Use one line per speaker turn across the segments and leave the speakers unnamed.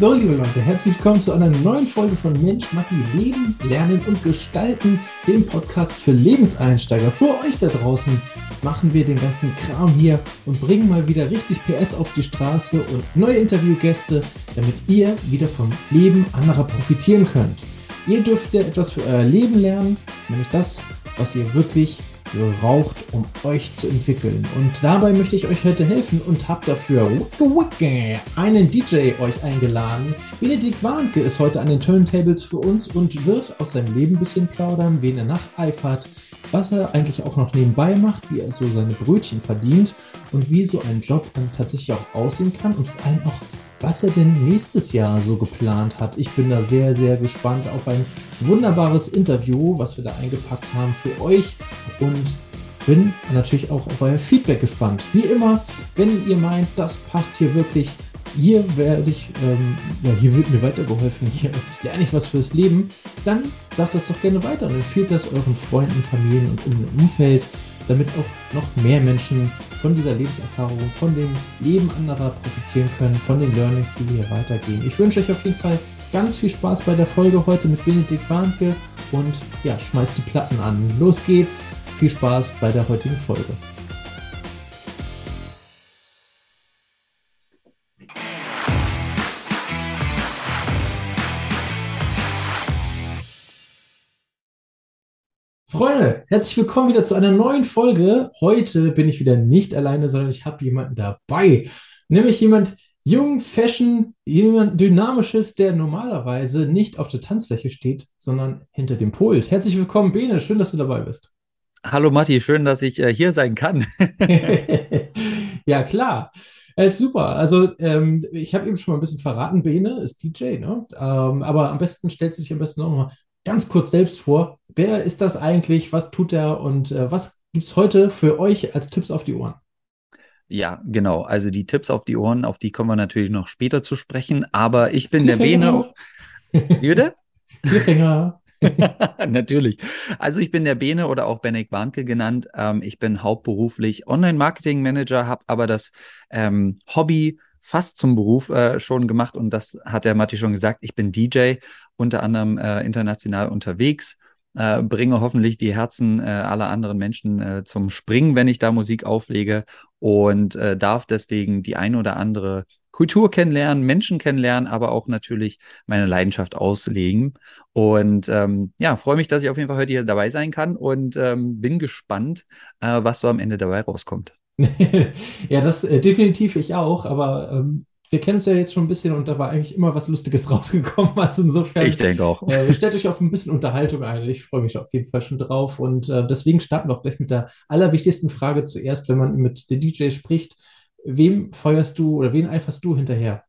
So, liebe Leute, herzlich willkommen zu einer neuen Folge von Mensch, Matti, Leben, Lernen und Gestalten, dem Podcast für Lebenseinsteiger. Für euch da draußen machen wir den ganzen Kram hier und bringen mal wieder richtig PS auf die Straße und neue Interviewgäste, damit ihr wieder vom Leben anderer profitieren könnt. Ihr dürft ja etwas für euer Leben lernen, nämlich das, was ihr wirklich braucht, um euch zu entwickeln. Und dabei möchte ich euch heute helfen und habe dafür einen DJ euch eingeladen. Benedikt Warnke ist heute an den Turntables für uns und wird aus seinem Leben ein bisschen plaudern, wen er nacheifert, was er eigentlich auch noch nebenbei macht, wie er so seine Brötchen verdient und wie so ein Job dann tatsächlich auch aussehen kann und vor allem auch was er denn nächstes Jahr so geplant hat. Ich bin da sehr, sehr gespannt auf ein wunderbares Interview, was wir da eingepackt haben für euch und bin natürlich auch auf euer Feedback gespannt. Wie immer, wenn ihr meint, das passt hier wirklich, hier werde ich, ähm, ja, hier wird mir weitergeholfen, hier lerne ich was fürs Leben, dann sagt das doch gerne weiter und empfiehlt das euren Freunden, Familien und um Umfeld, damit auch noch mehr Menschen von dieser Lebenserfahrung, von dem Leben anderer profitieren können, von den Learnings, die wir hier weitergehen. Ich wünsche euch auf jeden Fall ganz viel Spaß bei der Folge heute mit Benedikt Warnke und ja, schmeißt die Platten an. Los geht's. Viel Spaß bei der heutigen Folge. Freunde, herzlich willkommen wieder zu einer neuen Folge. Heute bin ich wieder nicht alleine, sondern ich habe jemanden dabei. Nämlich jemand jung, fashion, jemand dynamisches, der normalerweise nicht auf der Tanzfläche steht, sondern hinter dem Pult. Herzlich willkommen, Bene. Schön, dass du dabei bist.
Hallo Matti, schön, dass ich äh, hier sein kann.
ja, klar. Es äh, ist super. Also, ähm, ich habe eben schon mal ein bisschen verraten, Bene ist DJ, ne? Ähm, aber am besten stellst du dich am besten auch noch mal ganz kurz selbst vor. Wer ist das eigentlich? Was tut er? Und äh, was gibt es heute für euch als Tipps auf die Ohren?
Ja, genau. Also die Tipps auf die Ohren, auf die kommen wir natürlich noch später zu sprechen. Aber ich bin der Bene.
Wie Cliffhanger.
Natürlich. Also ich bin der Bene oder auch Benek Warnke genannt. Ähm, ich bin hauptberuflich Online-Marketing-Manager, habe aber das ähm, Hobby fast zum Beruf äh, schon gemacht und das hat der Matti schon gesagt. Ich bin DJ, unter anderem äh, international unterwegs, äh, bringe hoffentlich die Herzen äh, aller anderen Menschen äh, zum Springen, wenn ich da Musik auflege und äh, darf deswegen die ein oder andere Kultur kennenlernen, Menschen kennenlernen, aber auch natürlich meine Leidenschaft auslegen. Und ähm, ja, freue mich, dass ich auf jeden Fall heute hier dabei sein kann und ähm, bin gespannt, was so am Ende dabei rauskommt.
ja, das äh, definitiv ich auch, aber ähm, wir kennen es ja jetzt schon ein bisschen und da war eigentlich immer was Lustiges rausgekommen. Also insofern.
Ich denke auch.
Äh, stellt euch auf ein bisschen Unterhaltung ein. Ich freue mich auf jeden Fall schon drauf. Und äh, deswegen starten wir auch gleich mit der allerwichtigsten Frage zuerst, wenn man mit der DJ spricht. Wem feuerst du oder wen eiferst du hinterher?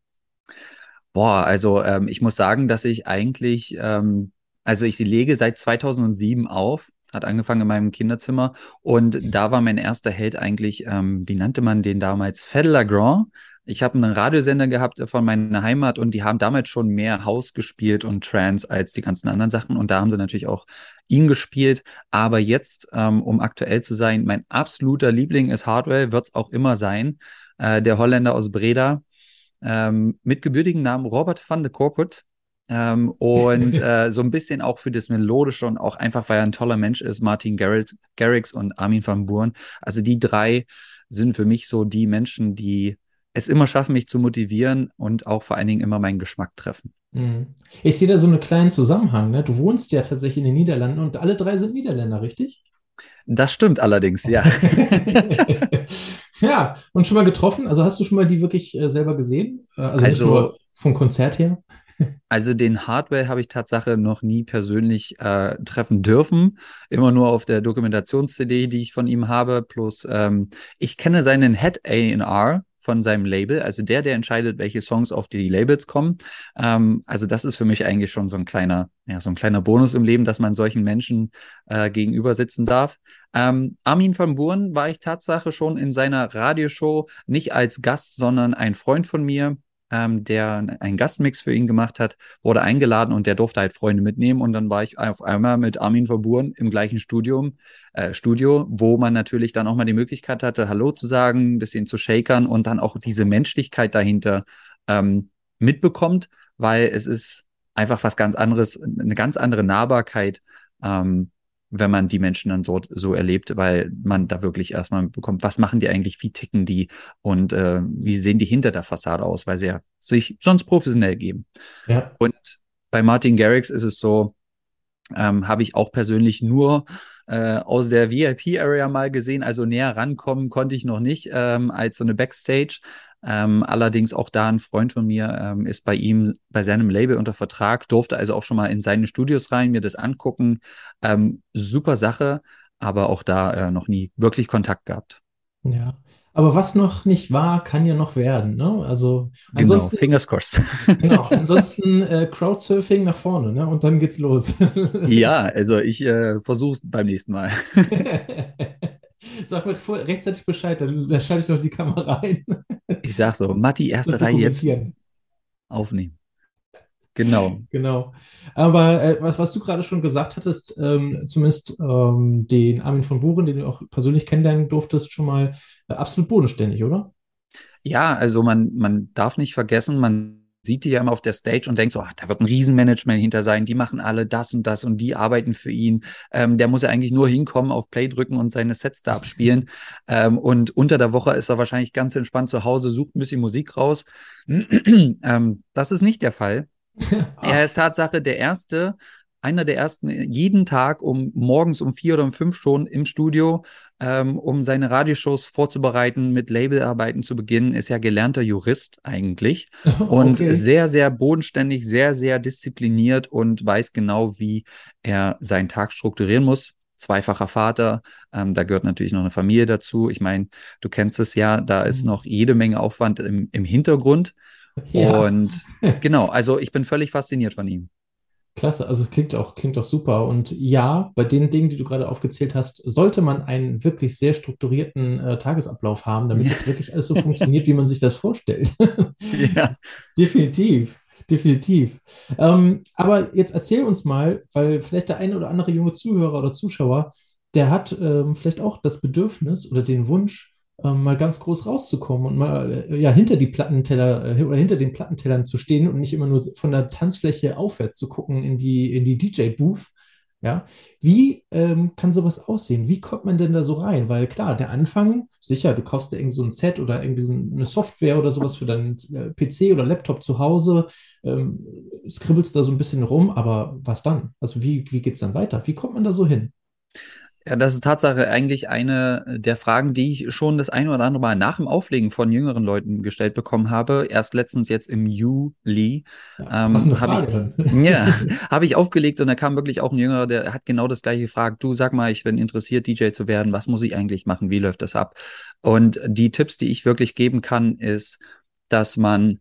Boah, also ähm, ich muss sagen, dass ich eigentlich, ähm, also ich sie lege seit 2007 auf hat angefangen in meinem Kinderzimmer und da war mein erster Held eigentlich, ähm, wie nannte man den damals? Fedler Grand. Ich habe einen Radiosender gehabt von meiner Heimat und die haben damals schon mehr House gespielt und Trance als die ganzen anderen Sachen und da haben sie natürlich auch ihn gespielt. Aber jetzt, ähm, um aktuell zu sein, mein absoluter Liebling ist Hardwell, wird es auch immer sein. Äh, der Holländer aus Breda ähm, mit gebürtigen Namen Robert van de Corput. Ähm, und äh, so ein bisschen auch für das Melodische und auch einfach, weil er ein toller Mensch ist, Martin Garrix und Armin van Buren. Also die drei sind für mich so die Menschen, die es immer schaffen, mich zu motivieren und auch vor allen Dingen immer meinen Geschmack treffen.
Mhm. Ich sehe da so einen kleinen Zusammenhang. Ne? Du wohnst ja tatsächlich in den Niederlanden und alle drei sind Niederländer, richtig?
Das stimmt allerdings, ja.
ja, und schon mal getroffen? Also hast du schon mal die wirklich äh, selber gesehen?
Äh, also, also
vom Konzert her?
Also den Hardware habe ich Tatsache noch nie persönlich äh, treffen dürfen. Immer nur auf der Dokumentations-CD, die ich von ihm habe. Plus ähm, ich kenne seinen Head A&R von seinem Label, also der, der entscheidet, welche Songs auf die Labels kommen. Ähm, also das ist für mich eigentlich schon so ein kleiner, ja, so ein kleiner Bonus im Leben, dass man solchen Menschen äh, gegenüber sitzen darf. Ähm, Armin van Buren war ich Tatsache schon in seiner Radioshow, nicht als Gast, sondern ein Freund von mir, ähm, der einen Gastmix für ihn gemacht hat, wurde eingeladen und der durfte halt Freunde mitnehmen. Und dann war ich auf einmal mit Armin Verburen im gleichen Studium, äh, Studio, wo man natürlich dann auch mal die Möglichkeit hatte, Hallo zu sagen, ein bisschen zu shakern und dann auch diese Menschlichkeit dahinter ähm, mitbekommt, weil es ist einfach was ganz anderes, eine ganz andere Nahbarkeit, ähm, wenn man die Menschen dann so, so erlebt, weil man da wirklich erstmal bekommt, was machen die eigentlich, wie ticken die und äh, wie sehen die hinter der Fassade aus, weil sie ja sich sonst professionell geben. Ja. Und bei Martin Garrix ist es so, ähm, habe ich auch persönlich nur äh, aus der VIP-Area mal gesehen. Also näher rankommen konnte ich noch nicht ähm, als so eine Backstage. Ähm, allerdings auch da ein Freund von mir ähm, ist bei ihm, bei seinem Label unter Vertrag, durfte also auch schon mal in seine Studios rein, mir das angucken. Ähm, super Sache, aber auch da äh, noch nie wirklich Kontakt gehabt.
Ja, aber was noch nicht war, kann ja noch werden. Ne? Also
genau, Fingers crossed.
Genau, ansonsten äh, Crowdsurfing nach vorne, ne? Und dann geht's los.
ja, also ich äh, versuche es beim nächsten Mal.
Sag mir rechtzeitig Bescheid, dann, dann schalte ich noch die Kamera ein.
ich sag so, Matti, erste Reihe jetzt aufnehmen. Genau.
Genau. Aber äh, was, was du gerade schon gesagt hattest, ähm, zumindest ähm, den Armin von Buren, den du auch persönlich kennenlernen durftest, schon mal äh, absolut bodenständig, oder?
Ja, also man, man darf nicht vergessen, man sieht die ja immer auf der Stage und denkt so, ach, da wird ein Riesenmanagement hinter sein, die machen alle das und das und die arbeiten für ihn. Ähm, der muss ja eigentlich nur hinkommen, auf Play drücken und seine Sets da abspielen. ähm, und unter der Woche ist er wahrscheinlich ganz entspannt zu Hause, sucht ein bisschen Musik raus. ähm, das ist nicht der Fall. er ist Tatsache der Erste, einer der ersten jeden Tag um morgens um vier oder um fünf schon im Studio, ähm, um seine Radioshows vorzubereiten, mit Labelarbeiten zu beginnen, ist ja gelernter Jurist eigentlich und okay. sehr, sehr bodenständig, sehr, sehr diszipliniert und weiß genau, wie er seinen Tag strukturieren muss. Zweifacher Vater, ähm, da gehört natürlich noch eine Familie dazu. Ich meine, du kennst es ja, da ist mhm. noch jede Menge Aufwand im, im Hintergrund. Ja. Und genau, also ich bin völlig fasziniert von ihm.
Klasse, also es klingt auch, klingt auch super. Und ja, bei den Dingen, die du gerade aufgezählt hast, sollte man einen wirklich sehr strukturierten äh, Tagesablauf haben, damit ja. das wirklich alles so funktioniert, wie man sich das vorstellt. ja. Definitiv, definitiv. Ähm, aber jetzt erzähl uns mal, weil vielleicht der eine oder andere junge Zuhörer oder Zuschauer, der hat ähm, vielleicht auch das Bedürfnis oder den Wunsch, ähm, mal ganz groß rauszukommen und mal äh, ja hinter die Plattenteller äh, oder hinter den Plattentellern zu stehen und nicht immer nur von der Tanzfläche aufwärts zu gucken in die, in die DJ-Booth. Ja, wie ähm, kann sowas aussehen? Wie kommt man denn da so rein? Weil klar, der Anfang, sicher, du kaufst dir irgendwie so ein Set oder irgendwie so eine Software oder sowas für deinen äh, PC oder Laptop zu Hause, ähm, skribbelst da so ein bisschen rum, aber was dann? Also wie, wie geht es dann weiter? Wie kommt man da so hin?
Ja, das ist Tatsache eigentlich eine der Fragen, die ich schon das ein oder andere Mal nach dem Auflegen von jüngeren Leuten gestellt bekommen habe. Erst letztens jetzt im Juli ja, ähm, habe ich, ja, hab ich aufgelegt und da kam wirklich auch ein Jüngerer, der hat genau das gleiche gefragt. Du sag mal, ich bin interessiert, DJ zu werden. Was muss ich eigentlich machen? Wie läuft das ab? Und die Tipps, die ich wirklich geben kann, ist, dass man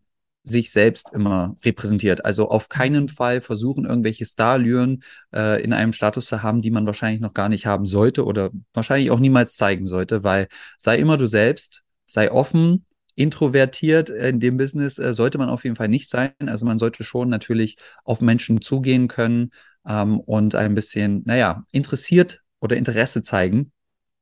sich selbst immer repräsentiert. Also auf keinen Fall versuchen, irgendwelche Starlüren äh, in einem Status zu haben, die man wahrscheinlich noch gar nicht haben sollte oder wahrscheinlich auch niemals zeigen sollte, weil sei immer du selbst, sei offen, introvertiert in dem Business äh, sollte man auf jeden Fall nicht sein. Also man sollte schon natürlich auf Menschen zugehen können ähm, und ein bisschen, naja, interessiert oder Interesse zeigen.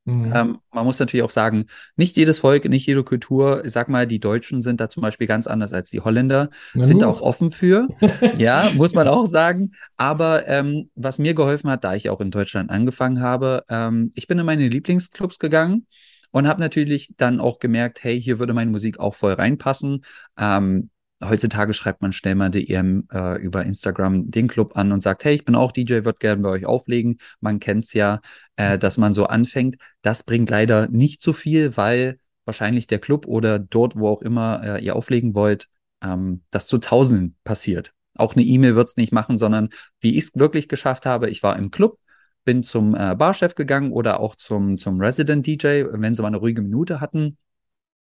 Mhm. Ähm, man muss natürlich auch sagen, nicht jedes Volk, nicht jede Kultur, ich sag mal, die Deutschen sind da zum Beispiel ganz anders als die Holländer, Na sind auch offen für. ja, muss man auch sagen. Aber ähm, was mir geholfen hat, da ich auch in Deutschland angefangen habe, ähm, ich bin in meine Lieblingsclubs gegangen und habe natürlich dann auch gemerkt, hey, hier würde meine Musik auch voll reinpassen. Ähm, heutzutage schreibt man schnell mal DM äh, über Instagram den Club an und sagt, hey, ich bin auch DJ, würde gerne bei euch auflegen. Man kennt's ja, äh, dass man so anfängt. Das bringt leider nicht so viel, weil wahrscheinlich der Club oder dort, wo auch immer äh, ihr auflegen wollt, ähm, das zu Tausenden passiert. Auch eine E-Mail wird's nicht machen, sondern wie ich es wirklich geschafft habe, ich war im Club, bin zum äh, Barchef gegangen oder auch zum, zum Resident DJ, wenn sie mal eine ruhige Minute hatten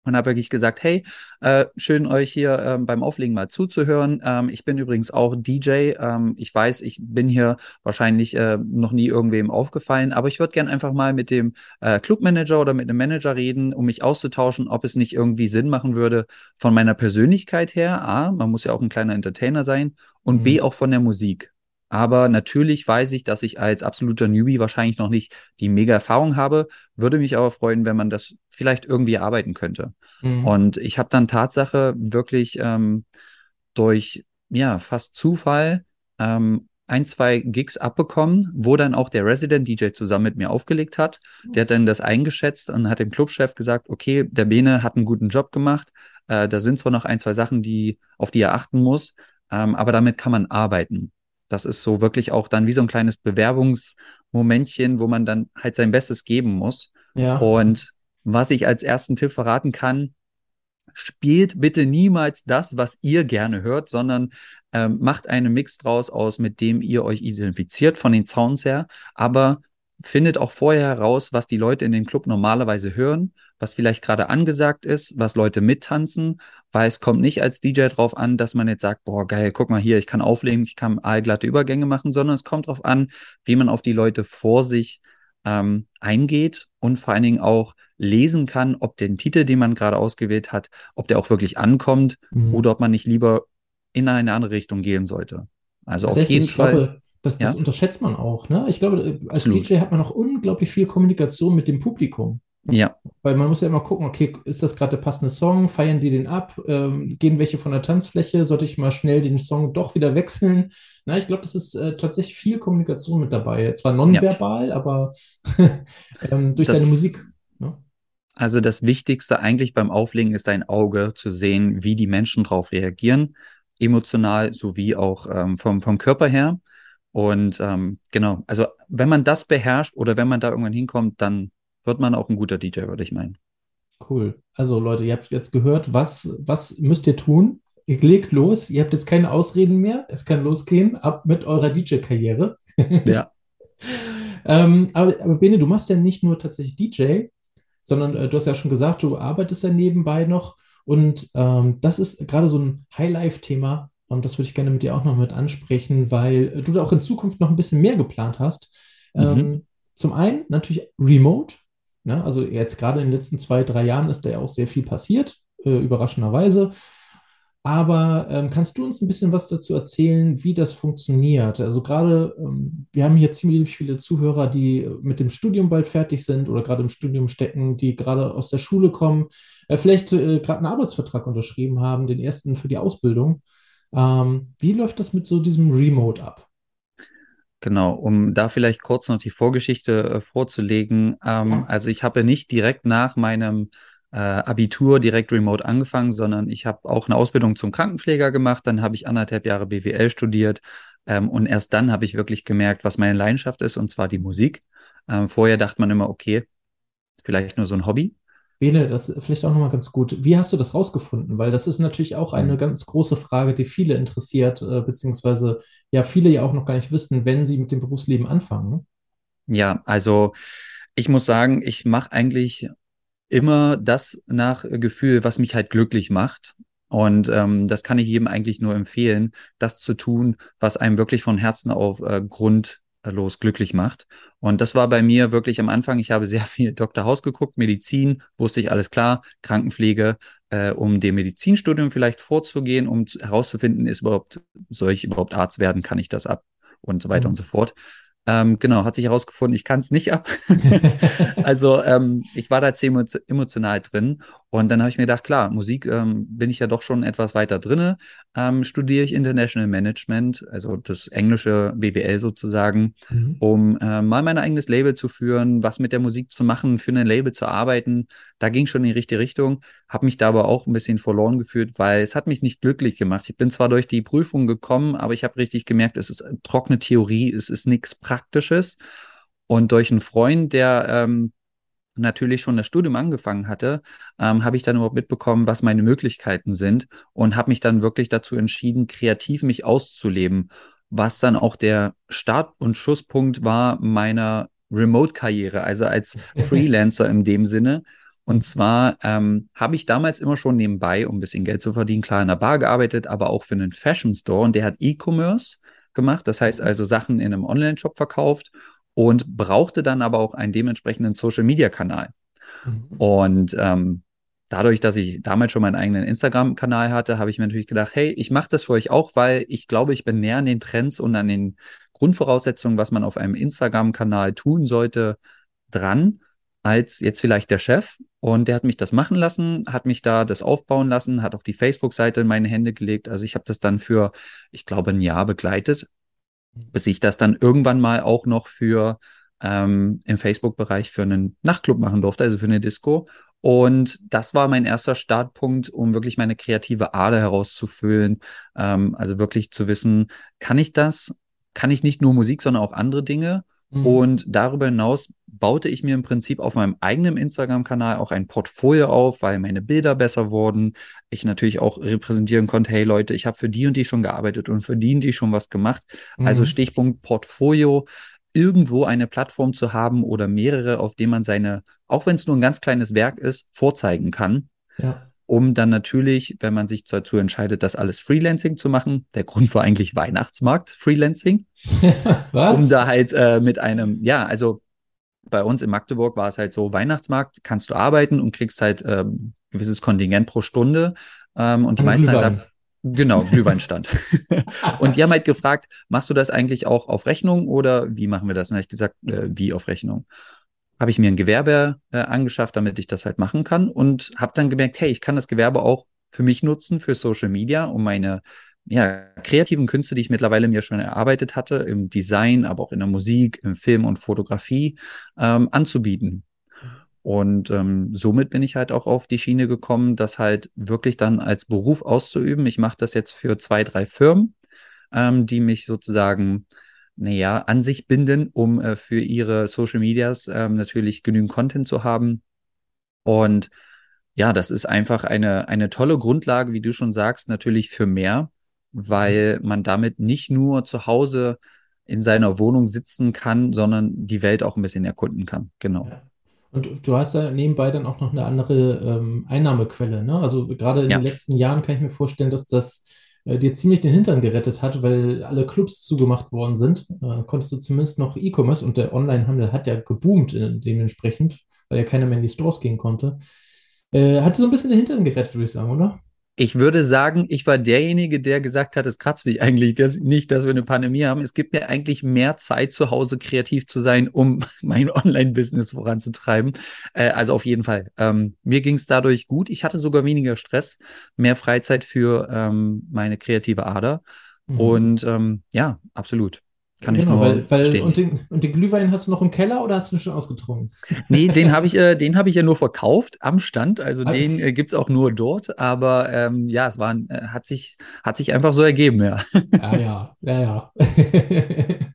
und habe wirklich gesagt, hey, äh, schön euch hier ähm, beim Auflegen mal zuzuhören. Ähm, ich bin übrigens auch DJ. Ähm, ich weiß, ich bin hier wahrscheinlich äh, noch nie irgendwem aufgefallen, aber ich würde gern einfach mal mit dem äh, Clubmanager oder mit einem Manager reden, um mich auszutauschen, ob es nicht irgendwie Sinn machen würde von meiner Persönlichkeit her. A, man muss ja auch ein kleiner Entertainer sein und mhm. B, auch von der Musik. Aber natürlich weiß ich, dass ich als absoluter Newbie wahrscheinlich noch nicht die mega Erfahrung habe. Würde mich aber freuen, wenn man das vielleicht irgendwie arbeiten könnte. Mhm. Und ich habe dann Tatsache wirklich ähm, durch ja fast Zufall ähm, ein, zwei Gigs abbekommen, wo dann auch der Resident DJ zusammen mit mir aufgelegt hat. Der hat dann das eingeschätzt und hat dem Clubchef gesagt, okay, der Bene hat einen guten Job gemacht. Äh, da sind zwar noch ein, zwei Sachen, die, auf die er achten muss, ähm, aber damit kann man arbeiten. Das ist so wirklich auch dann wie so ein kleines Bewerbungsmomentchen, wo man dann halt sein Bestes geben muss.
Ja.
Und was ich als ersten Tipp verraten kann, spielt bitte niemals das, was ihr gerne hört, sondern ähm, macht einen Mix draus aus, mit dem ihr euch identifiziert von den Sounds her, aber findet auch vorher heraus, was die Leute in den Club normalerweise hören, was vielleicht gerade angesagt ist, was Leute mittanzen, weil es kommt nicht als DJ drauf an, dass man jetzt sagt, boah, geil, guck mal hier, ich kann auflegen, ich kann allglatte Übergänge machen, sondern es kommt drauf an, wie man auf die Leute vor sich ähm, eingeht und vor allen Dingen auch lesen kann, ob den Titel, den man gerade ausgewählt hat, ob der auch wirklich ankommt mhm. oder ob man nicht lieber in eine andere Richtung gehen sollte. Also auf jeden
Fall. Glaube, das, das ja? unterschätzt man auch. Ne? Ich glaube, äh, als Absolut. DJ hat man auch unglaublich viel Kommunikation mit dem Publikum.
Ja.
Weil man muss ja immer gucken, okay, ist das gerade der passende Song? Feiern die den ab? Ähm, gehen welche von der Tanzfläche? Sollte ich mal schnell den Song doch wieder wechseln? Na, ich glaube, das ist äh, tatsächlich viel Kommunikation mit dabei. Zwar nonverbal, ja. aber ähm, durch das, deine Musik. Ne?
Also das Wichtigste eigentlich beim Auflegen ist dein Auge zu sehen, wie die Menschen darauf reagieren, emotional sowie auch ähm, vom, vom Körper her. Und ähm, genau, also wenn man das beherrscht oder wenn man da irgendwann hinkommt, dann wird man auch ein guter DJ, würde ich meinen.
Cool. Also Leute, ihr habt jetzt gehört, was, was müsst ihr tun? Ihr legt los, ihr habt jetzt keine Ausreden mehr, es kann losgehen, ab mit eurer DJ-Karriere.
Ja.
ähm, aber, aber Bene, du machst ja nicht nur tatsächlich DJ, sondern äh, du hast ja schon gesagt, du arbeitest ja nebenbei noch und ähm, das ist gerade so ein High-Life-Thema und das würde ich gerne mit dir auch noch mit ansprechen, weil du da auch in Zukunft noch ein bisschen mehr geplant hast. Mhm. Ähm, zum einen natürlich Remote, Ne? Also jetzt gerade in den letzten zwei, drei Jahren ist da ja auch sehr viel passiert, äh, überraschenderweise. Aber ähm, kannst du uns ein bisschen was dazu erzählen, wie das funktioniert? Also gerade, ähm, wir haben hier ziemlich viele Zuhörer, die mit dem Studium bald fertig sind oder gerade im Studium stecken, die gerade aus der Schule kommen, äh, vielleicht äh, gerade einen Arbeitsvertrag unterschrieben haben, den ersten für die Ausbildung. Ähm, wie läuft das mit so diesem Remote ab?
Genau, um da vielleicht kurz noch die Vorgeschichte äh, vorzulegen. Ähm, ja. Also ich habe nicht direkt nach meinem äh, Abitur direkt remote angefangen, sondern ich habe auch eine Ausbildung zum Krankenpfleger gemacht. Dann habe ich anderthalb Jahre BWL studiert ähm, und erst dann habe ich wirklich gemerkt, was meine Leidenschaft ist, und zwar die Musik. Ähm, vorher dachte man immer, okay, vielleicht nur so ein Hobby.
Bene, das ist vielleicht auch nochmal ganz gut. Wie hast du das rausgefunden? Weil das ist natürlich auch eine mhm. ganz große Frage, die viele interessiert, äh, beziehungsweise ja viele ja auch noch gar nicht wissen, wenn sie mit dem Berufsleben anfangen. Ne?
Ja, also ich muss sagen, ich mache eigentlich immer das nach Gefühl, was mich halt glücklich macht. Und ähm, das kann ich jedem eigentlich nur empfehlen, das zu tun, was einem wirklich von Herzen auf äh, Grund los glücklich macht. Und das war bei mir wirklich am Anfang. Ich habe sehr viel Dr. Haus geguckt, Medizin, wusste ich alles klar, Krankenpflege, äh, um dem Medizinstudium vielleicht vorzugehen, um herauszufinden, ist überhaupt, soll ich überhaupt Arzt werden, kann ich das ab und so weiter mhm. und so fort. Ähm, genau, hat sich herausgefunden, ich kann es nicht ab. also ähm, ich war da ziemlich emotional drin und dann habe ich mir gedacht, klar, Musik ähm, bin ich ja doch schon etwas weiter drinne. Ähm, studiere ich International Management, also das englische BWL sozusagen, mhm. um äh, mal mein eigenes Label zu führen, was mit der Musik zu machen, für ein Label zu arbeiten. Da ging schon in die richtige Richtung, habe mich da aber auch ein bisschen verloren gefühlt, weil es hat mich nicht glücklich gemacht. Ich bin zwar durch die Prüfung gekommen, aber ich habe richtig gemerkt, es ist trockene Theorie, es ist nichts Praktisches. Und durch einen Freund, der ähm, natürlich schon das Studium angefangen hatte, ähm, habe ich dann überhaupt mitbekommen, was meine Möglichkeiten sind und habe mich dann wirklich dazu entschieden, kreativ mich auszuleben, was dann auch der Start- und Schusspunkt war meiner Remote-Karriere, also als Freelancer in dem Sinne. Und zwar ähm, habe ich damals immer schon nebenbei, um ein bisschen Geld zu verdienen, klar in der Bar gearbeitet, aber auch für einen Fashion Store und der hat E-Commerce gemacht, das heißt also Sachen in einem Online-Shop verkauft und brauchte dann aber auch einen dementsprechenden Social-Media-Kanal. Mhm. Und ähm, dadurch, dass ich damals schon meinen eigenen Instagram-Kanal hatte, habe ich mir natürlich gedacht, hey, ich mache das für euch auch, weil ich glaube, ich bin näher an den Trends und an den Grundvoraussetzungen, was man auf einem Instagram-Kanal tun sollte, dran. als jetzt vielleicht der Chef. Und der hat mich das machen lassen, hat mich da das aufbauen lassen, hat auch die Facebook-Seite in meine Hände gelegt. Also ich habe das dann für, ich glaube, ein Jahr begleitet, bis ich das dann irgendwann mal auch noch für ähm, im Facebook-Bereich für einen Nachtclub machen durfte, also für eine Disco. Und das war mein erster Startpunkt, um wirklich meine kreative Ader herauszufüllen. Ähm, also wirklich zu wissen, kann ich das? Kann ich nicht nur Musik, sondern auch andere Dinge? Mhm. Und darüber hinaus baute ich mir im Prinzip auf meinem eigenen Instagram-Kanal auch ein Portfolio auf, weil meine Bilder besser wurden. Ich natürlich auch repräsentieren konnte, hey Leute, ich habe für die und die schon gearbeitet und für die und die schon was gemacht. Also mhm. Also Stichpunkt Portfolio, irgendwo eine Plattform zu haben oder mehrere, auf denen man seine, auch wenn es nur ein ganz kleines Werk ist, vorzeigen kann. Ja um dann natürlich, wenn man sich dazu entscheidet, das alles Freelancing zu machen, der Grund war eigentlich Weihnachtsmarkt Freelancing, Was? um da halt äh, mit einem, ja, also bei uns in Magdeburg war es halt so, Weihnachtsmarkt kannst du arbeiten und kriegst halt ähm, gewisses Kontingent pro Stunde ähm, und die meisten Glühwein. halt Genau, Glühweinstand. und die haben halt gefragt, machst du das eigentlich auch auf Rechnung oder wie machen wir das? Und habe ich gesagt, äh, wie auf Rechnung habe ich mir ein Gewerbe äh, angeschafft, damit ich das halt machen kann und habe dann gemerkt, hey, ich kann das Gewerbe auch für mich nutzen, für Social Media, um meine ja, kreativen Künste, die ich mittlerweile mir schon erarbeitet hatte, im Design, aber auch in der Musik, im Film und Fotografie ähm, anzubieten. Und ähm, somit bin ich halt auch auf die Schiene gekommen, das halt wirklich dann als Beruf auszuüben. Ich mache das jetzt für zwei, drei Firmen, ähm, die mich sozusagen naja, an sich binden, um äh, für ihre Social Medias ähm, natürlich genügend Content zu haben. Und ja, das ist einfach eine, eine tolle Grundlage, wie du schon sagst, natürlich für mehr, weil man damit nicht nur zu Hause in seiner Wohnung sitzen kann, sondern die Welt auch ein bisschen erkunden kann. Genau. Ja.
Und du hast ja nebenbei dann auch noch eine andere ähm, Einnahmequelle, ne? Also gerade in ja. den letzten Jahren kann ich mir vorstellen, dass das äh, dir ziemlich den Hintern gerettet hat, weil alle Clubs zugemacht worden sind, äh, konntest du zumindest noch E-Commerce und der Onlinehandel hat ja geboomt äh, dementsprechend, weil ja keiner mehr in die Stores gehen konnte. Äh, hat so ein bisschen den Hintern gerettet, würde ich sagen, oder?
Ich würde sagen, ich war derjenige, der gesagt hat, es kratzt mich eigentlich dass, nicht, dass wir eine Pandemie haben. Es gibt mir eigentlich mehr Zeit zu Hause kreativ zu sein, um mein Online-Business voranzutreiben. Äh, also auf jeden Fall. Ähm, mir ging es dadurch gut. Ich hatte sogar weniger Stress, mehr Freizeit für ähm, meine kreative Ader. Mhm. Und ähm, ja, absolut. Kann genau, ich nur
weil, weil stehen. Und, den, und den Glühwein hast du noch im Keller oder hast du ihn schon ausgetrunken?
Nee, den habe ich, äh, den hab ich ja nur verkauft am Stand. Also okay. den äh, gibt es auch nur dort. Aber ähm, ja, es war, äh, hat, sich, hat sich einfach so ergeben, ja.
Ja, ja, ja, ja.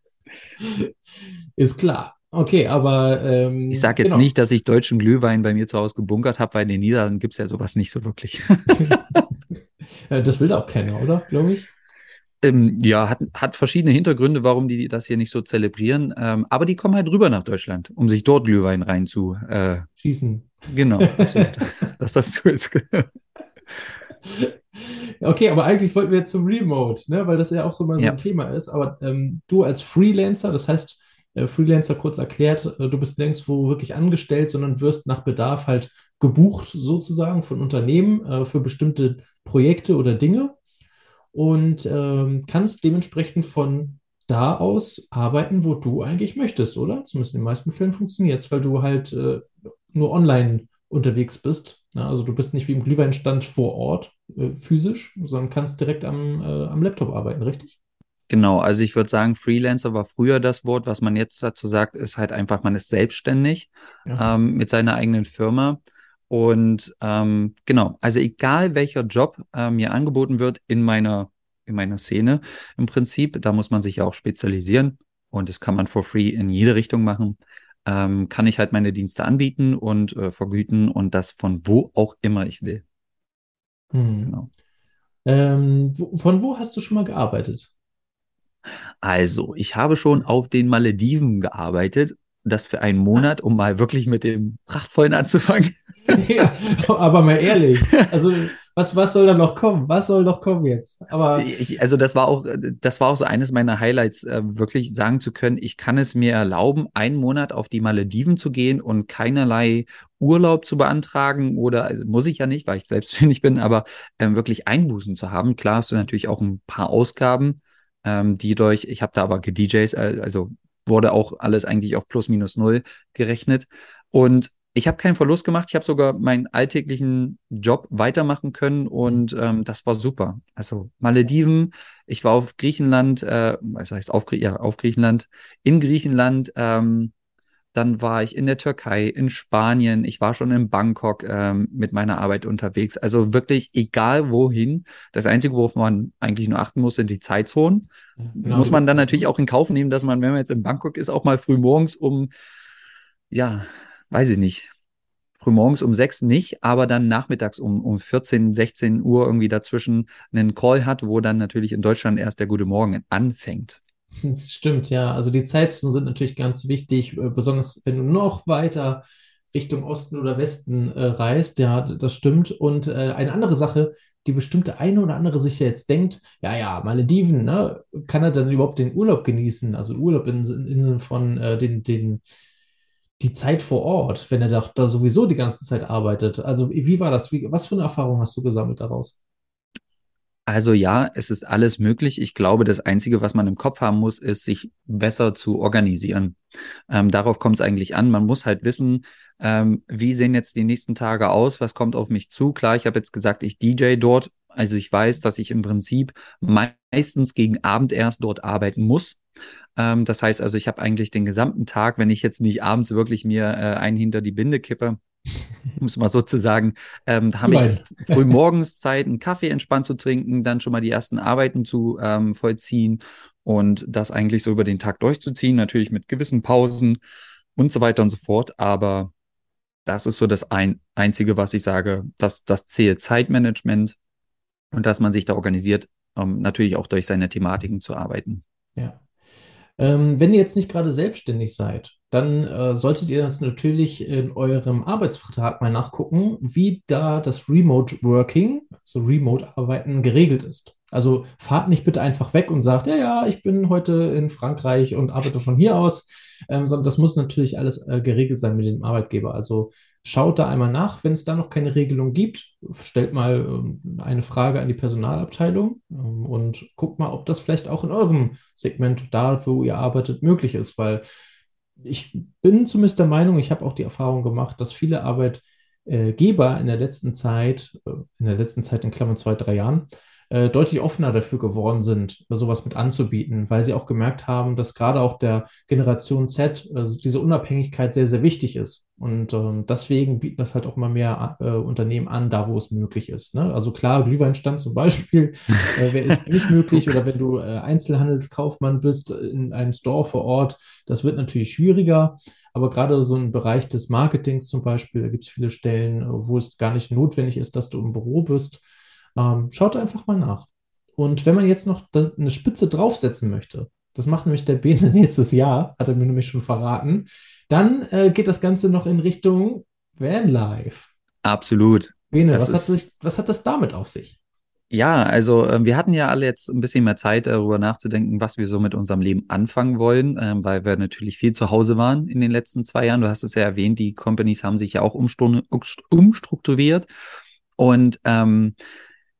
Ist klar. Okay, aber. Ähm,
ich sage jetzt genau. nicht, dass ich deutschen Glühwein bei mir zu Hause gebunkert habe, weil in den Niederlanden gibt es ja sowas nicht so wirklich.
das will auch keiner, oder? Glaube ich.
Ähm, ja, hat, hat verschiedene Hintergründe, warum die das hier nicht so zelebrieren. Ähm, aber die kommen halt rüber nach Deutschland, um sich dort Glühwein rein zu äh,
schießen.
Genau, absolut. das hast du jetzt
Okay, aber eigentlich wollten wir jetzt zum Remote, ne? weil das ja auch so mal so ja. ein Thema ist. Aber ähm, du als Freelancer, das heißt, äh, Freelancer kurz erklärt, äh, du bist nirgendwo wirklich angestellt, sondern wirst nach Bedarf halt gebucht sozusagen von Unternehmen äh, für bestimmte Projekte oder Dinge und ähm, kannst dementsprechend von da aus arbeiten, wo du eigentlich möchtest, oder? Zumindest in den meisten Fällen funktioniert es, weil du halt äh, nur online unterwegs bist. Ja, also du bist nicht wie im Glühweinstand vor Ort äh, physisch, sondern kannst direkt am, äh, am Laptop arbeiten, richtig?
Genau, also ich würde sagen, Freelancer war früher das Wort. Was man jetzt dazu sagt, ist halt einfach, man ist selbstständig ja. ähm, mit seiner eigenen Firma. Und ähm, genau, also egal welcher Job äh, mir angeboten wird in meiner, in meiner Szene im Prinzip, da muss man sich ja auch spezialisieren und das kann man for free in jede Richtung machen. Ähm, kann ich halt meine Dienste anbieten und äh, vergüten und das von wo auch immer ich will.
Hm. Genau. Ähm, von wo hast du schon mal gearbeitet?
Also, ich habe schon auf den Malediven gearbeitet, das für einen Monat, um mal wirklich mit dem Prachtvollen anzufangen.
ja, aber mal ehrlich, also was, was soll da noch kommen? Was soll noch kommen jetzt? Aber
ich, also das war auch, das war auch so eines meiner Highlights, äh, wirklich sagen zu können, ich kann es mir erlauben, einen Monat auf die Malediven zu gehen und keinerlei Urlaub zu beantragen oder also muss ich ja nicht, weil ich selbstständig bin, aber ähm, wirklich Einbußen zu haben. Klar hast du natürlich auch ein paar Ausgaben, ähm, die durch, ich habe da aber DJs, äh, also wurde auch alles eigentlich auf plus minus null gerechnet. Und ich habe keinen Verlust gemacht. Ich habe sogar meinen alltäglichen Job weitermachen können und ähm, das war super. Also Malediven, ich war auf Griechenland, äh, was heißt auf, ja, auf Griechenland, in Griechenland, ähm, dann war ich in der Türkei, in Spanien, ich war schon in Bangkok ähm, mit meiner Arbeit unterwegs. Also wirklich egal wohin. Das Einzige, worauf man eigentlich nur achten muss, sind die Zeitzonen. Genau, muss man dann natürlich auch in Kauf nehmen, dass man, wenn man jetzt in Bangkok ist, auch mal früh morgens um, ja, weiß ich nicht, früh morgens um sechs nicht, aber dann nachmittags um, um 14, 16 Uhr irgendwie dazwischen einen Call hat, wo dann natürlich in Deutschland erst der gute Morgen anfängt.
Das stimmt, ja. Also die Zeitzonen sind natürlich ganz wichtig, äh, besonders wenn du noch weiter Richtung Osten oder Westen äh, reist. Ja, das stimmt. Und äh, eine andere Sache, die bestimmte eine oder andere sich ja jetzt denkt, ja, ja, Malediven, ne, kann er dann überhaupt den Urlaub genießen? Also Urlaub im Sinne von äh, den, den, die Zeit vor Ort, wenn er da, da sowieso die ganze Zeit arbeitet. Also wie war das? Wie, was für eine Erfahrung hast du gesammelt daraus?
Also ja, es ist alles möglich. Ich glaube, das Einzige, was man im Kopf haben muss, ist, sich besser zu organisieren. Ähm, darauf kommt es eigentlich an. Man muss halt wissen, ähm, wie sehen jetzt die nächsten Tage aus, was kommt auf mich zu. Klar, ich habe jetzt gesagt, ich DJ dort. Also ich weiß, dass ich im Prinzip meistens gegen Abend erst dort arbeiten muss. Ähm, das heißt also, ich habe eigentlich den gesamten Tag, wenn ich jetzt nicht abends wirklich mir äh, einen hinter die Binde kippe, um es mal so zu sagen, ähm, da habe ich früh morgens Zeit, einen Kaffee entspannt zu trinken, dann schon mal die ersten Arbeiten zu ähm, vollziehen und das eigentlich so über den Tag durchzuziehen, natürlich mit gewissen Pausen und so weiter und so fort. Aber das ist so das ein, Einzige, was ich sage, dass das zählt Zeitmanagement und dass man sich da organisiert, um natürlich auch durch seine Thematiken zu arbeiten.
Ja. Ähm, wenn ihr jetzt nicht gerade selbstständig seid, dann äh, solltet ihr das natürlich in eurem Arbeitsvertrag mal nachgucken, wie da das Remote Working, also Remote Arbeiten, geregelt ist. Also fahrt nicht bitte einfach weg und sagt, ja, ja, ich bin heute in Frankreich und arbeite von hier aus, ähm, sondern das muss natürlich alles äh, geregelt sein mit dem Arbeitgeber. Also schaut da einmal nach, wenn es da noch keine Regelung gibt, stellt mal ähm, eine Frage an die Personalabteilung ähm, und guckt mal, ob das vielleicht auch in eurem Segment da, wo ihr arbeitet, möglich ist, weil ich bin zumindest der Meinung, ich habe auch die Erfahrung gemacht, dass viele Arbeitgeber in der letzten Zeit, äh, in der letzten Zeit in Klammern zwei, drei Jahren, äh, deutlich offener dafür geworden sind, sowas mit anzubieten, weil sie auch gemerkt haben, dass gerade auch der Generation Z also diese Unabhängigkeit sehr, sehr wichtig ist. Und ähm, deswegen bieten das halt auch mal mehr äh, Unternehmen an, da wo es möglich ist. Ne? Also klar, Glühweinstand zum Beispiel, äh, wer ist nicht möglich oder wenn du äh, Einzelhandelskaufmann bist in einem Store vor Ort, das wird natürlich schwieriger. Aber gerade so im Bereich des Marketings zum Beispiel, da gibt es viele Stellen, wo es gar nicht notwendig ist, dass du im Büro bist. Ähm, schaut einfach mal nach. Und wenn man jetzt noch das, eine Spitze draufsetzen möchte, das macht nämlich der Bene nächstes Jahr, hat er mir nämlich schon verraten, dann äh, geht das Ganze noch in Richtung Vanlife.
Absolut.
Bene, was hat, sich, was hat das damit auf sich?
Ja, also äh, wir hatten ja alle jetzt ein bisschen mehr Zeit darüber nachzudenken, was wir so mit unserem Leben anfangen wollen, äh, weil wir natürlich viel zu Hause waren in den letzten zwei Jahren. Du hast es ja erwähnt, die Companies haben sich ja auch umstrukturiert. Und ähm,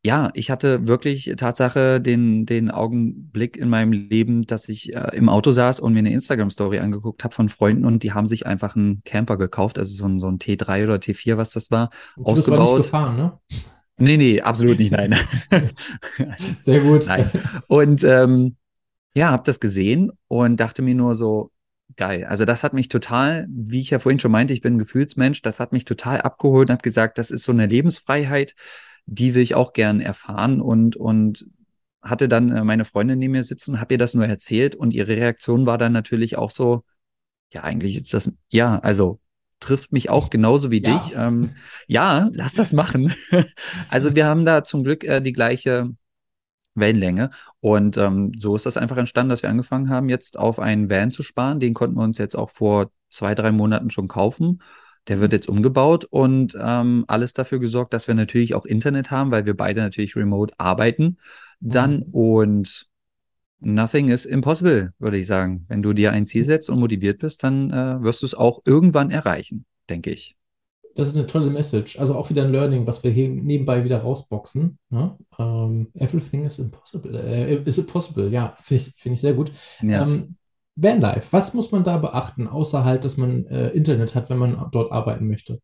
ja, ich hatte wirklich Tatsache den, den Augenblick in meinem Leben, dass ich äh, im Auto saß und mir eine Instagram-Story angeguckt habe von Freunden und die haben sich einfach einen Camper gekauft, also so ein, so ein T3 oder T4, was das war,
du ausgebaut. War nicht gefahren, ne?
Nee, nee, absolut nicht, nein.
Sehr gut.
Nein. Und ähm, ja, habe das gesehen und dachte mir nur so, geil. Also das hat mich total, wie ich ja vorhin schon meinte, ich bin ein Gefühlsmensch, das hat mich total abgeholt und habe gesagt, das ist so eine Lebensfreiheit, die will ich auch gern erfahren und, und hatte dann äh, meine Freundin neben mir sitzen, habe ihr das nur erzählt und ihre Reaktion war dann natürlich auch so, ja, eigentlich ist das, ja, also trifft mich auch genauso wie ja. dich. Ähm, ja, lass das machen. also wir haben da zum Glück äh, die gleiche Wellenlänge. Und ähm, so ist das einfach entstanden, dass wir angefangen haben, jetzt auf einen Van zu sparen. Den konnten wir uns jetzt auch vor zwei, drei Monaten schon kaufen. Der wird jetzt umgebaut und ähm, alles dafür gesorgt, dass wir natürlich auch Internet haben, weil wir beide natürlich remote arbeiten. Dann mhm. und nothing is impossible, würde ich sagen. Wenn du dir ein Ziel setzt und motiviert bist, dann äh, wirst du es auch irgendwann erreichen, denke ich.
Das ist eine tolle Message. Also auch wieder ein Learning, was wir hier nebenbei wieder rausboxen. Ne? Um, everything is impossible. Äh, is it possible? Ja, finde ich, find ich sehr gut. Ja. Ähm, Vanlife, was muss man da beachten, außer halt, dass man äh, Internet hat, wenn man dort arbeiten möchte?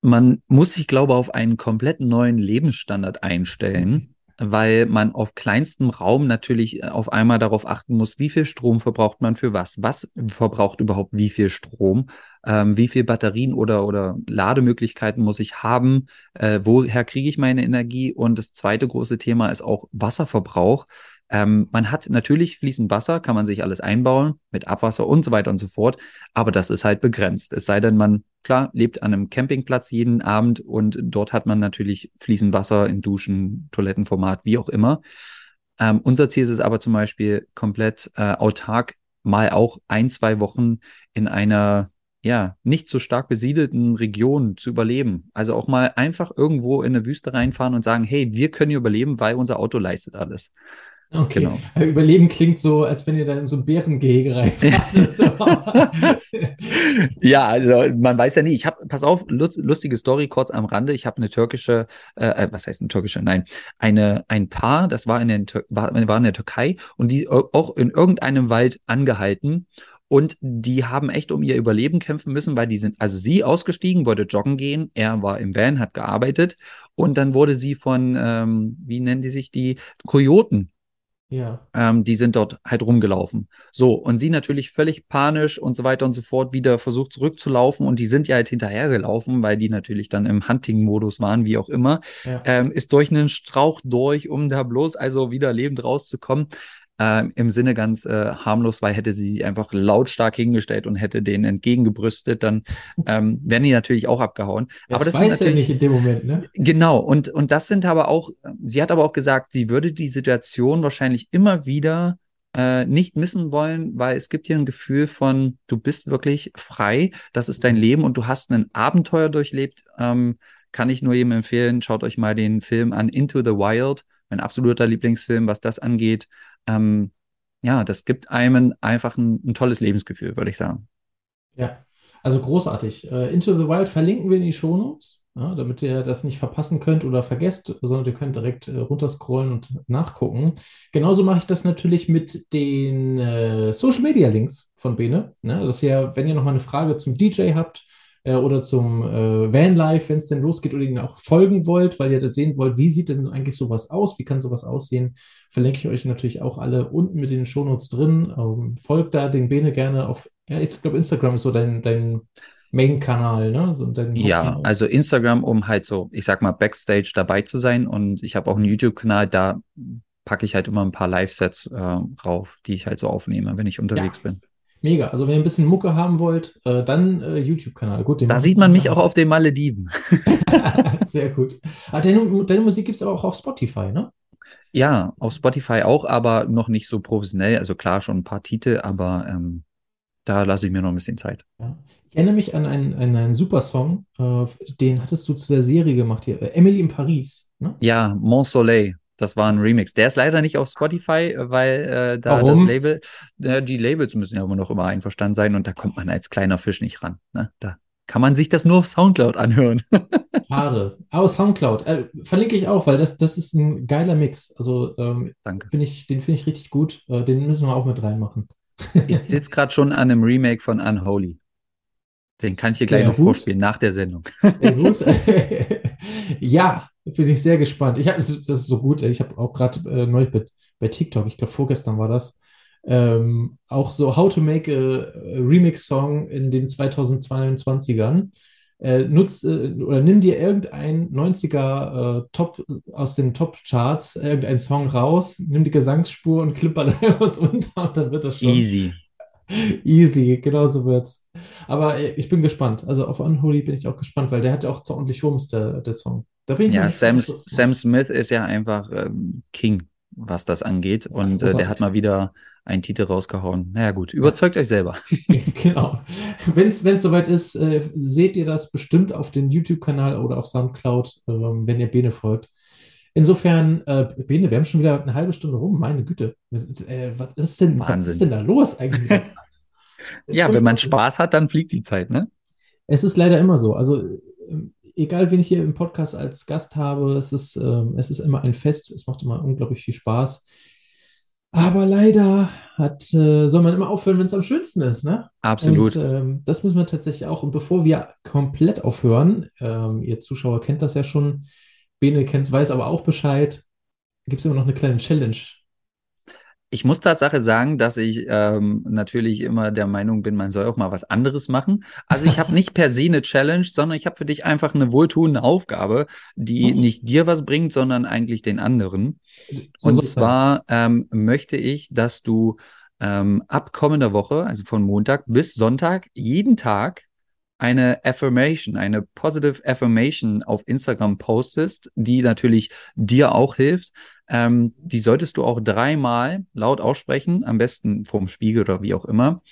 Man muss sich, glaube ich, auf einen komplett neuen Lebensstandard einstellen, weil man auf kleinstem Raum natürlich äh, auf einmal darauf achten muss, wie viel Strom verbraucht man für was, was verbraucht überhaupt wie viel Strom, ähm, wie viel Batterien oder, oder Lademöglichkeiten muss ich haben, äh, woher kriege ich meine Energie und das zweite große Thema ist auch Wasserverbrauch. Ähm, man hat natürlich fließend Wasser, kann man sich alles einbauen mit Abwasser und so weiter und so fort, aber das ist halt begrenzt. Es sei denn, man, klar, lebt an einem Campingplatz jeden Abend und dort hat man natürlich fließend Wasser in Duschen, Toilettenformat, wie auch immer. Ähm, unser Ziel ist es aber zum Beispiel komplett äh, autark mal auch ein, zwei Wochen in einer ja, nicht so stark besiedelten Region zu überleben. Also auch mal einfach irgendwo in eine Wüste reinfahren und sagen, hey, wir können überleben, weil unser Auto leistet alles.
Okay. Genau. Überleben klingt so, als wenn ihr da in so ein Bärengehege reinfahrt.
ja, also man weiß ja nie. Ich habe, pass auf, lustige Story kurz am Rande. Ich habe eine türkische, äh, äh, was heißt eine türkische? Nein, eine ein Paar, das war in, den, war, war in der Türkei und die auch in irgendeinem Wald angehalten und die haben echt um ihr Überleben kämpfen müssen, weil die sind, also sie ausgestiegen, wollte joggen gehen, er war im Van, hat gearbeitet und dann wurde sie von, ähm, wie nennen die sich, die Kojoten
ja.
Ähm, die sind dort halt rumgelaufen. So, und sie natürlich völlig panisch und so weiter und so fort wieder versucht zurückzulaufen und die sind ja halt hinterhergelaufen, weil die natürlich dann im Hunting-Modus waren, wie auch immer. Ja. Ähm, ist durch einen Strauch durch, um da bloß also wieder lebend rauszukommen äh, im Sinne ganz äh, harmlos, weil hätte sie sich einfach lautstark hingestellt und hätte denen entgegengebrüstet, dann ähm, wären die natürlich auch abgehauen.
Das aber das weiß er nicht in dem Moment, ne?
Genau, und, und das sind aber auch, sie hat aber auch gesagt, sie würde die Situation wahrscheinlich immer wieder äh, nicht missen wollen, weil es gibt hier ein Gefühl von, du bist wirklich frei, das ist dein. Leben und du hast ein Abenteuer durchlebt. Ähm, kann ich nur jedem empfehlen, schaut euch mal den Film an Into the Wild, mein absoluter Lieblingsfilm, was das angeht ähm, ja, das gibt einem einfach ein, ein tolles Lebensgefühl, würde ich sagen.
Ja, also großartig. Uh, Into the Wild verlinken wir in die Shownotes, ja, damit ihr das nicht verpassen könnt oder vergesst, sondern ihr könnt direkt äh, runterscrollen und nachgucken. Genauso mache ich das natürlich mit den äh, Social Media Links von Bene. Ne? Dass ihr, wenn ihr nochmal eine Frage zum DJ habt, äh, oder zum äh, Vanlife, wenn es denn losgeht oder ihnen auch folgen wollt, weil ihr das sehen wollt, wie sieht denn eigentlich sowas aus, wie kann sowas aussehen, verlinke ich euch natürlich auch alle unten mit den Shownotes drin. Ähm, folgt da den Bene gerne auf, ja, ich glaube, Instagram ist so dein, dein Main-Kanal, ne? So
ja, also Instagram, um halt so, ich sag mal, Backstage dabei zu sein. Und ich habe auch einen YouTube-Kanal, da packe ich halt immer ein paar Live-Sets äh, rauf, die ich halt so aufnehme, wenn ich unterwegs ja. bin.
Mega. Also wenn ihr ein bisschen Mucke haben wollt, äh, dann äh, YouTube-Kanal.
Gut, da sieht man mich auch auf den Malediven.
Sehr gut. Ah, deine, deine Musik gibt es aber auch auf Spotify, ne?
Ja, auf Spotify auch, aber noch nicht so professionell. Also klar, schon ein paar Titel, aber ähm, da lasse ich mir noch ein bisschen Zeit.
Ja. Ich erinnere mich an einen, an einen super Song, äh, den hattest du zu der Serie gemacht hier, äh, Emily in Paris.
Ne? Ja, Mont Soleil. Das war ein Remix. Der ist leider nicht auf Spotify, weil äh, da
Warum?
das Label, äh, die Labels müssen ja immer noch immer einverstanden sein und da kommt man als kleiner Fisch nicht ran. Ne? Da kann man sich das nur auf Soundcloud anhören.
Schade. Aber Soundcloud äh, verlinke ich auch, weil das, das ist ein geiler Mix. Also ähm,
Danke.
Ich, den finde ich richtig gut. Äh, den müssen wir auch mit reinmachen.
ich sitze gerade schon an einem Remake von Unholy. Den kann ich hier gleich ja, noch gut. vorspielen nach der Sendung.
Ja, bin ich sehr gespannt. Ich hab, das ist so gut. Ich habe auch gerade äh, neulich bei, bei, TikTok, ich glaube vorgestern war das, ähm, auch so How to Make a Remix Song in den 2022ern. Äh, nutz äh, oder nimm dir irgendein 90er äh, Top aus den Top-Charts, irgendeinen Song raus, nimm die Gesangsspur und klipper da was unter und dann wird das schon.
Easy.
Easy, genau so wird's. Aber äh, ich bin gespannt. Also auf Unholy bin ich auch gespannt, weil der hat ja auch ordentlich Wumms, der, der Song.
Ja, Sam, Sam Smith ist ja einfach ähm, King, was das angeht. Und äh, der hat mal wieder einen Titel rausgehauen. Naja, gut, überzeugt ja. euch selber.
genau. Wenn es soweit ist, äh, seht ihr das bestimmt auf dem YouTube-Kanal oder auf Soundcloud, äh, wenn ihr Bene folgt. Insofern, äh, Bene, wir haben schon wieder eine halbe Stunde rum, meine Güte. Äh, was, ist denn, was ist denn da los eigentlich?
ja, wenn man Spaß hat, dann fliegt die Zeit, ne?
Es ist leider immer so. Also, äh, egal, wen ich hier im Podcast als Gast habe, es ist, äh, es ist immer ein Fest. Es macht immer unglaublich viel Spaß. Aber leider hat, äh, soll man immer aufhören, wenn es am schönsten ist, ne? Und
Absolut.
ähm, das müssen wir tatsächlich auch. Und bevor wir komplett aufhören, ähm, ihr Zuschauer kennt das ja schon, Bene kennt, weiß aber auch Bescheid, gibt es immer noch eine kleine Challenge.
Ich muss Tatsache sagen, dass ich ähm, natürlich immer der Meinung bin, man soll auch mal was anderes machen. Also ich habe nicht per se eine Challenge, sondern ich habe für dich einfach eine wohltuende Aufgabe, die
Oh,
nicht dir was bringt, sondern eigentlich den anderen.
so
Und zwar ähm, möchte ich, dass du ähm, ab kommender Woche, also von Montag bis Sonntag, jeden Tag eine Affirmation, eine Positive Affirmation auf Instagram postest, die natürlich dir auch hilft. Ähm, die solltest du auch dreimal laut aussprechen, am besten vorm Spiegel oder wie auch immer.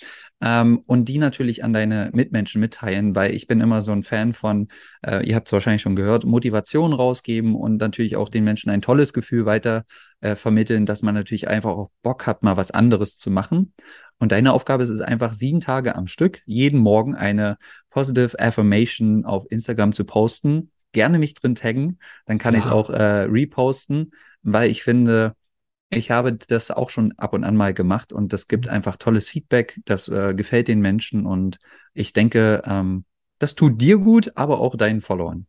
Ähm, und die natürlich an deine Mitmenschen mitteilen, weil ich bin immer so ein Fan von, äh, ihr habt es wahrscheinlich schon gehört, Motivation rausgeben und natürlich auch den Menschen ein tolles Gefühl weiter äh, vermitteln, dass man natürlich einfach auch Bock hat, mal was anderes zu machen. Und deine Aufgabe ist es einfach, sieben Tage am Stück, jeden Morgen eine Positive Affirmation auf Instagram zu posten. Gerne mich drin taggen, dann kann ich es auch äh, reposten, weil ich finde, ich habe das auch schon ab und an mal gemacht und das gibt einfach tolles Feedback, das äh, gefällt den Menschen und ich denke, ähm, das tut dir gut, aber auch deinen Followern.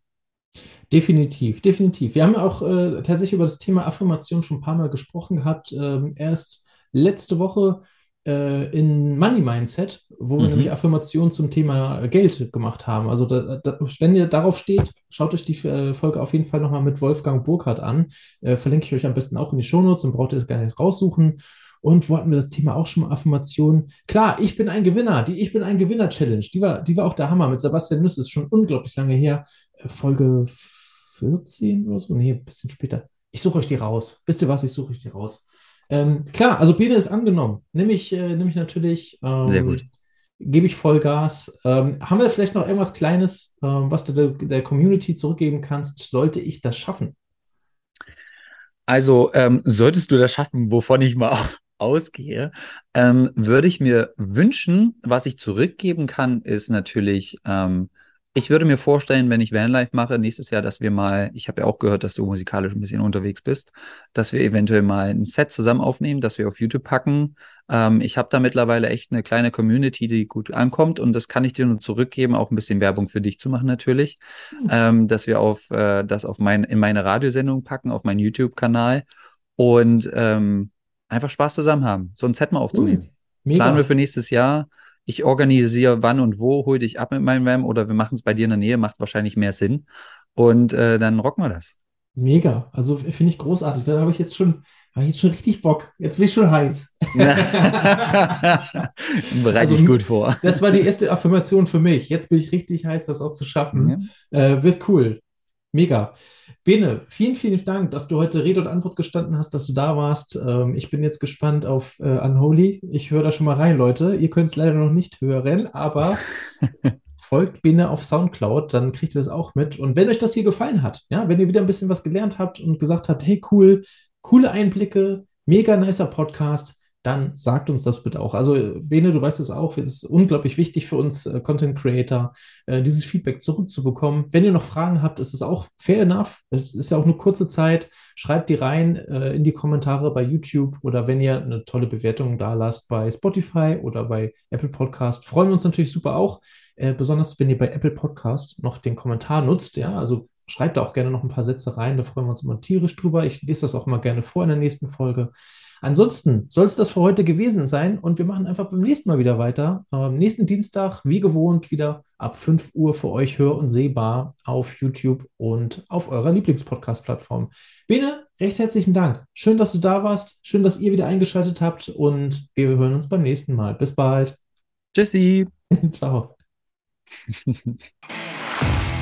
Definitiv, definitiv. Wir haben ja auch äh, tatsächlich über das Thema Affirmation schon ein paar Mal gesprochen gehabt. Ähm, erst letzte Woche in Money Mindset, wo wir nämlich
Mhm.
Affirmationen zum Thema Geld gemacht haben. Also da, da, wenn ihr darauf steht, schaut euch die äh, Folge auf jeden Fall nochmal mit Wolfgang Burkhardt an. Äh, verlinke ich euch am besten auch in die Shownotes, dann braucht ihr es gar nicht raussuchen. Und wo hatten wir das Thema auch schon mal Affirmation? Klar, ich bin ein Gewinner. Die Ich bin ein Gewinner-Challenge, die war, die war auch der Hammer mit Sebastian Nuss, ist schon unglaublich lange her. Äh, Folge 14 oder so? Nee, ein bisschen später. Ich suche euch die raus. Wisst ihr was? Ich suche euch die raus. Ähm, klar, also Bene ist angenommen. Nehme ich, äh, nehm ich natürlich,
Sehr gut.
ähm, gebe ich Vollgas. Ähm, haben wir vielleicht noch irgendwas Kleines, ähm, was du der, der Community zurückgeben kannst? Sollte ich das schaffen?
Also, ähm, solltest du das schaffen, wovon ich mal ausgehe, ähm, würde ich mir wünschen, was ich zurückgeben kann, ist natürlich, ähm, ich würde mir vorstellen, wenn ich Vanlife mache, nächstes Jahr, dass wir mal, ich habe ja auch gehört, dass du musikalisch ein bisschen unterwegs bist, dass wir eventuell mal ein Set zusammen aufnehmen, dass wir auf YouTube packen. Ähm, ich habe da mittlerweile echt eine kleine Community, die gut ankommt und das kann ich dir nur zurückgeben, auch ein bisschen Werbung für dich zu machen natürlich
Hm,
ähm, dass wir auf äh, das auf mein, in meine Radiosendung packen, auf meinen YouTube-Kanal und ähm, einfach Spaß zusammen haben, so ein Set mal aufzunehmen. Planen wir für nächstes Jahr. Ich organisiere wann und wo, hol dich ab mit meinem Van oder wir machen es bei dir in der Nähe, macht wahrscheinlich mehr Sinn. Und äh, dann rocken wir das.
Mega. Also finde ich großartig. Da habe ich jetzt schon, habe ich jetzt schon richtig Bock. Jetzt bin ich schon heiß.
Bereite
Also
ich gut vor.
das war die erste Affirmation für mich. Jetzt bin ich richtig heiß, das auch zu
Ja,
schaffen. Äh, wird cool. Mega. Bene, vielen, vielen Dank, dass du heute Rede und Antwort gestanden hast, dass du da warst. Ähm, ich bin jetzt gespannt auf äh, Unholy. Ich höre da schon mal rein, Leute. Ihr könnt es leider noch nicht hören, aber folgt Bene auf SoundCloud, dann kriegt ihr das auch mit. Und wenn euch das hier gefallen hat, ja, wenn ihr wieder ein bisschen was gelernt habt und gesagt habt, hey, cool, coole Einblicke, mega nicer Podcast, dann sagt uns das bitte auch. Also, Bene, du weißt es auch, es ist unglaublich wichtig für uns äh, Content Creator, äh, dieses Feedback zurückzubekommen. Wenn ihr noch Fragen habt, ist es auch fair enough. Es ist ja auch nur kurze Zeit. Schreibt die rein äh, in die Kommentare bei YouTube oder wenn ihr eine tolle Bewertung da lasst bei Spotify oder bei Apple Podcast. Freuen wir uns natürlich super auch. Äh, besonders wenn ihr bei Apple Podcast noch den Kommentar nutzt, ja, also schreibt da auch gerne noch ein paar Sätze rein, da freuen wir uns immer tierisch drüber. Ich lese das auch mal gerne vor in der nächsten Folge. Ansonsten soll es das für heute gewesen sein und wir machen einfach beim nächsten Mal wieder weiter. Am nächsten Dienstag, wie gewohnt, wieder ab 5 Uhr für euch hör- und sehbar auf YouTube und auf eurer Lieblingspodcast-Plattform. Bene, recht herzlichen Dank. Schön, dass du da warst. Schön, dass ihr wieder eingeschaltet habt und wir hören uns beim nächsten Mal. Bis bald.
Tschüssi.
Ciao.